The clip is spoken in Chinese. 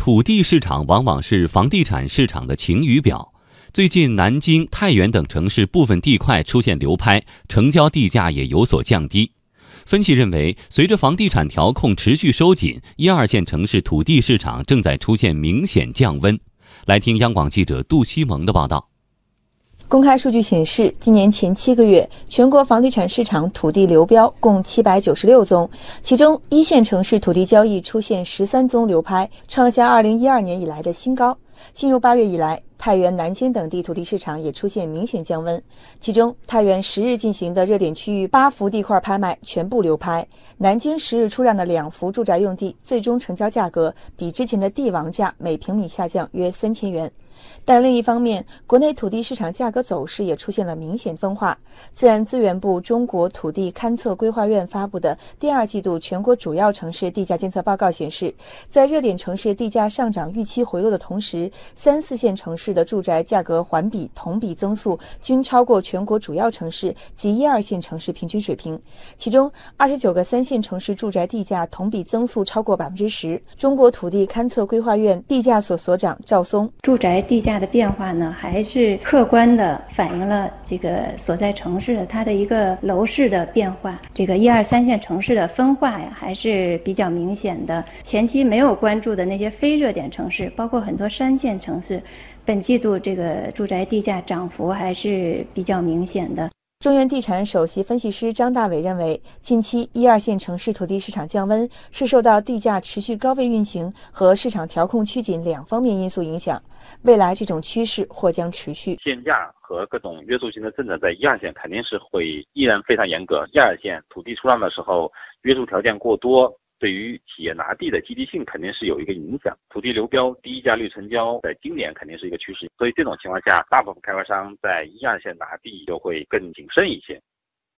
土地市场往往是房地产市场的晴雨表。最近，南京、太原等城市部分地块出现流拍，成交地价也有所降低。分析认为，随着房地产调控持续收紧，一二线城市土地市场正在出现明显降温。来听央广记者杜西蒙的报道。公开数据显示，今年前七个月，全国房地产市场土地流标共七百九十六宗，其中一线城市土地交易出现十三宗流拍，创下二零一二年以来的新高。进入八月以来，太原、南京等地土地市场也出现明显降温。其中，太原十日进行的热点区域八幅地块拍卖全部流拍；南京十日出让的两幅住宅用地，最终成交价格比之前的地王价每平米下降约三千元。但另一方面，国内土地市场价格走势也出现了明显分化。自然资源部中国土地勘测规划院发布的第二季度全国主要城市地价监测报告显示，在热点城市地价上涨预期回落的同时，三四线城市的住宅价格环比、同比增速均超过全国主要城市及一二线城市平均水平。其中，二十九个三线城市住宅地价同比增速超过百分之十。中国土地勘测规划院地价所所长赵松，住宅。地价的变化呢，还是客观的反映了这个所在城市的它的一个楼市的变化。这个一二三线城市的分化呀，还是比较明显的。前期没有关注的那些非热点城市，包括很多三线城市，本季度这个住宅地价涨幅还是比较明显的。中原地产首席分析师张大伟认为，近期一二线城市土地市场降温是受到地价持续高位运行和市场调控趋紧两方面因素影响。未来这种趋势或将持续。限价和各种约束性的政策在一二线肯定是会依然非常严格。一二线土地出让的时候，约束条件过多。对于企业拿地的积极性肯定是有一个影响，流标、低价率成交，在今年肯定是一个趋势，所以这种情况下，大部分开发商在一二线拿地就会更谨慎一些。